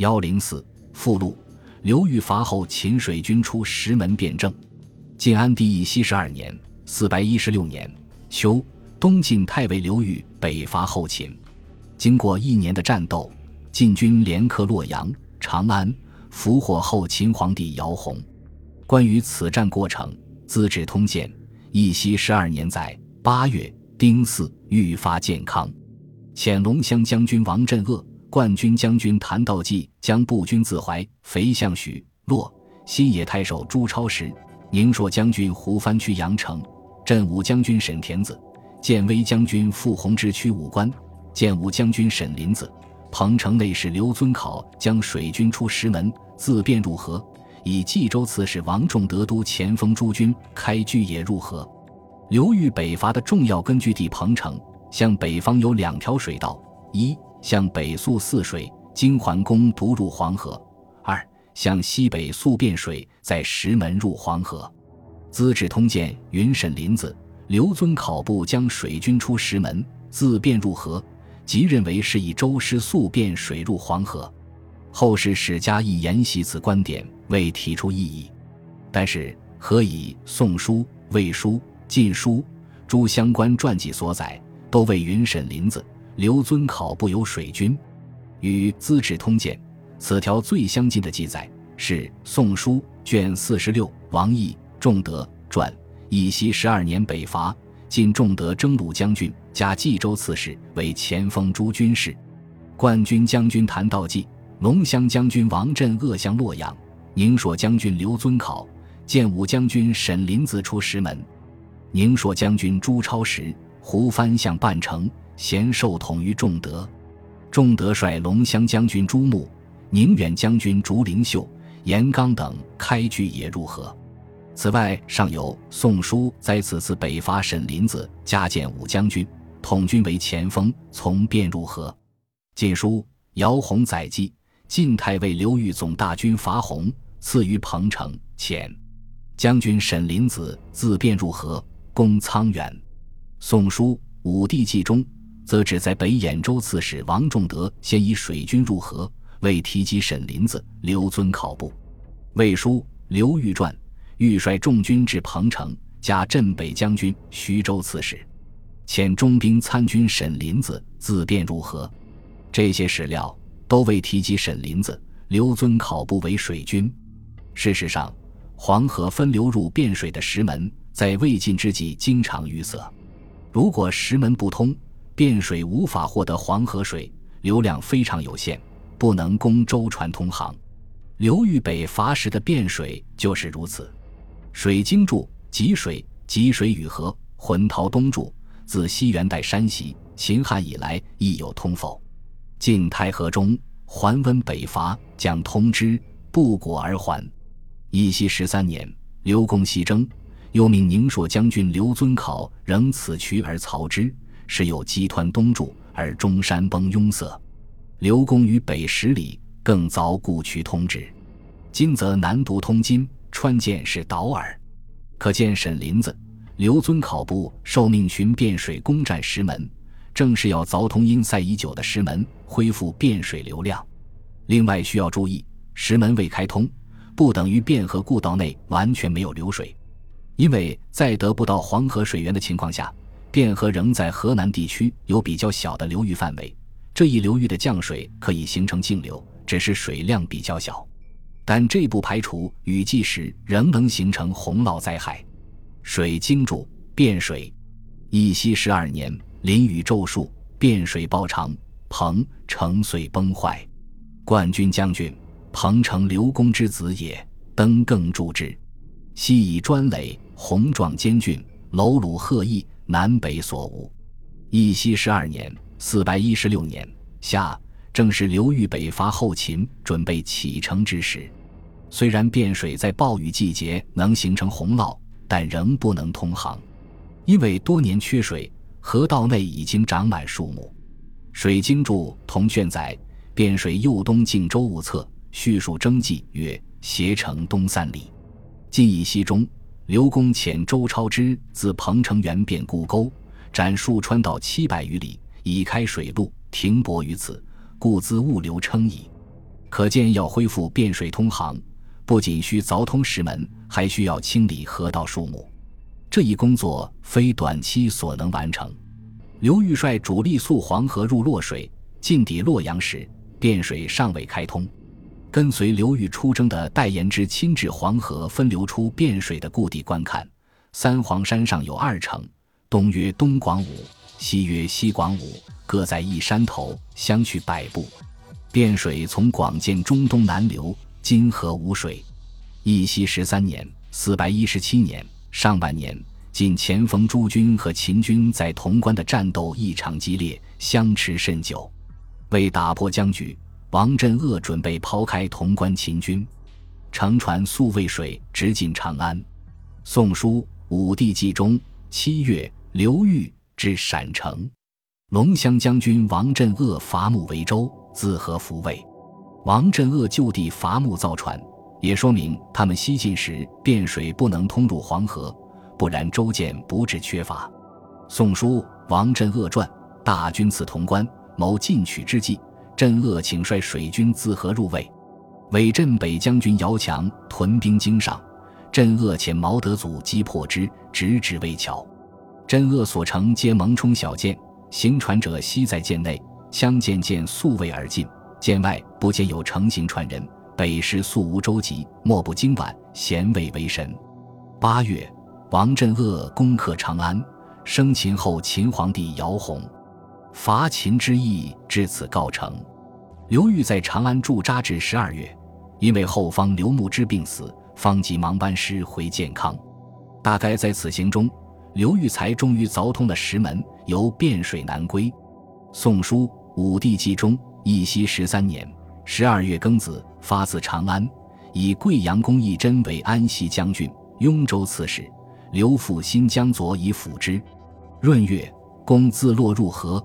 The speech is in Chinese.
幺零四附录：刘裕伐后，秦水军出石门辩证。晋安帝义熙十二年（四百一十六年）秋，东晋太尉刘裕北伐后秦。经过一年的战斗，晋军连克洛阳、长安，俘获后秦皇帝姚泓。关于此战过程，《资治通鉴》义熙十二年载：八月丁巳，愈发健康。遣龙骧将军王镇恶。冠军将军谭道济将步军自淮、肥相许、洛、新野太守朱超时，宁朔将军胡藩去阳城，镇武将军沈田子，建威将军傅弘之区武关，建武将军沈林子，彭城内史刘遵考将水军出石门，自便入河，以冀州刺史王仲德督前锋诸军开巨野入河。刘裕北伐的重要根据地彭城，向北方有两条水道：一。向北溯泗水，金桓公独入黄河；二向西北溯汴水，在石门入黄河。《资治通鉴》云：沈林子、刘遵考部将水军出石门，自汴入河，即认为是以周师溯汴水入黄河。后世史家亦沿袭此观点，未提出异议。但是，何以《宋书》《魏书》《晋书》诸相关传记所载，都为云沈林子。刘遵考部有水军，与《资治通鉴》此条最相近的记载是《宋书》卷四十六王毅仲德传。义熙十二年北伐，晋仲德征虏将军，加冀州刺史，为前锋诸军事。冠军将军谭道济、龙骧将军王镇恶向洛阳，宁朔将军刘遵考、建武将军沈林子出石门，宁朔将军朱超时、胡藩向半城。贤受统于仲德，仲德率龙骧将军朱穆、宁远将军竹灵秀、严纲等开据也入河。此外，尚有《宋书》在此次北伐沈林子，加建武将军，统军为前锋，从便入河。《晋书》姚泓载记，晋太尉刘裕总大军伐洪，赐于彭城，遣将军沈林子自便入河，攻沧源。《宋书·武帝纪》中。则只在北兖州刺史王仲德先以水军入河，未提及沈林子、刘遵考部。魏书刘裕传，欲率众军至彭城，加镇北将军、徐州刺史，遣中兵参军沈林子自便入河。这些史料都未提及沈林子、刘遵考部为水军。事实上，黄河分流入汴水的石门，在魏晋之际经常淤塞。如果石门不通，汴水无法获得黄河水，流量非常有限，不能供舟船通航。刘裕北伐时的汴水就是如此。水经注：汲水，汲水与河，浑陶东注。自西元代山西、秦汉以来，亦有通否？晋太和中，桓温北伐，将通之，不果而还。义熙十三年，刘公西征，又命宁朔将军刘遵考仍此渠而曹之。时有击湍东注，而中山崩拥塞。刘公于北十里，更凿故渠通之。今则南独通津，川涧是导耳。可见沈林子、刘遵考部受命寻汴水，攻占石门，正是要凿通因塞已久的石门，恢复汴水流量。另外需要注意，石门未开通，不等于汴河故道内完全没有流水，因为在得不到黄河水源的情况下。汴河仍在河南地区有比较小的流域范围，这一流域的降水可以形成径流，只是水量比较小，但这不排除雨季时仍能形成洪涝灾害。水经注：汴水，义熙十二年，淋雨骤数，汴水暴长，彭城遂崩坏。冠军将军，彭城刘公之子也，登更助之。西以砖垒，宏壮坚峻，楼橹鹤翼。南北所无。义熙十二年（四百一十六年）夏，正是刘裕北伐后秦，准备启程之时。虽然汴水在暴雨季节能形成洪涝，但仍不能通航，因为多年缺水，河道内已经长满树木。水经注同卷载，汴水右东晋州务侧，叙述征记曰：斜城东三里。晋义熙中。刘公遣周超之自彭城援汴固沟，斩数川道七百余里，以开水路，停泊于此，故资物流称矣。可见要恢复汴水通航，不仅需凿通石门，还需要清理河道树木。这一工作非短期所能完成。刘裕率主力溯黄河入洛水，进抵洛阳时，汴水尚未开通。跟随刘裕出征的戴延之亲至黄河分流出汴水的故地观看。三皇山上有二城，东曰东广武，西曰西广武，各在一山头，相去百步。汴水从广建中东南流，今河无水。义熙十三年（四百一十七年）上半年，晋前锋诸军和秦军在潼关的战斗异常激烈，相持甚久。为打破僵局，王镇恶准备抛开潼关秦军，乘船溯渭水直进长安。《宋书·武帝纪》中，七月，刘裕至陕城，龙骧将军王镇恶伐木为舟。自河扶卫，王镇恶就地伐木造船，也说明他们西进时汴水不能通入黄河，不然舟舰不致缺乏。《宋书·王镇恶传》：大军自潼关，谋进取之际，镇恶请率水军自河入卫。伪镇北将军姚强屯兵京上，镇恶遣毛德祖击破之，直指魏桥。镇恶所乘皆蒙冲小舰，行船者悉在舰内。枪剑剑速未而进，舰外不见有成行船人。北时素无舟楫，莫不惊晚，咸未为神。八月，王镇恶攻克长安，生擒后秦皇帝姚泓，伐秦之意至此告成。刘裕在长安驻扎至十二月，因为后方刘牧之病死，方急忙班师回建康。大概在此行中，刘裕才终于凿通了石门，由汴水南归。《宋书》武帝纪中，义熙十三年十二月庚子，发自长安，以贵阳公义真为安西将军、雍州刺史，刘复新江左以辅之。闰月，公自落入河，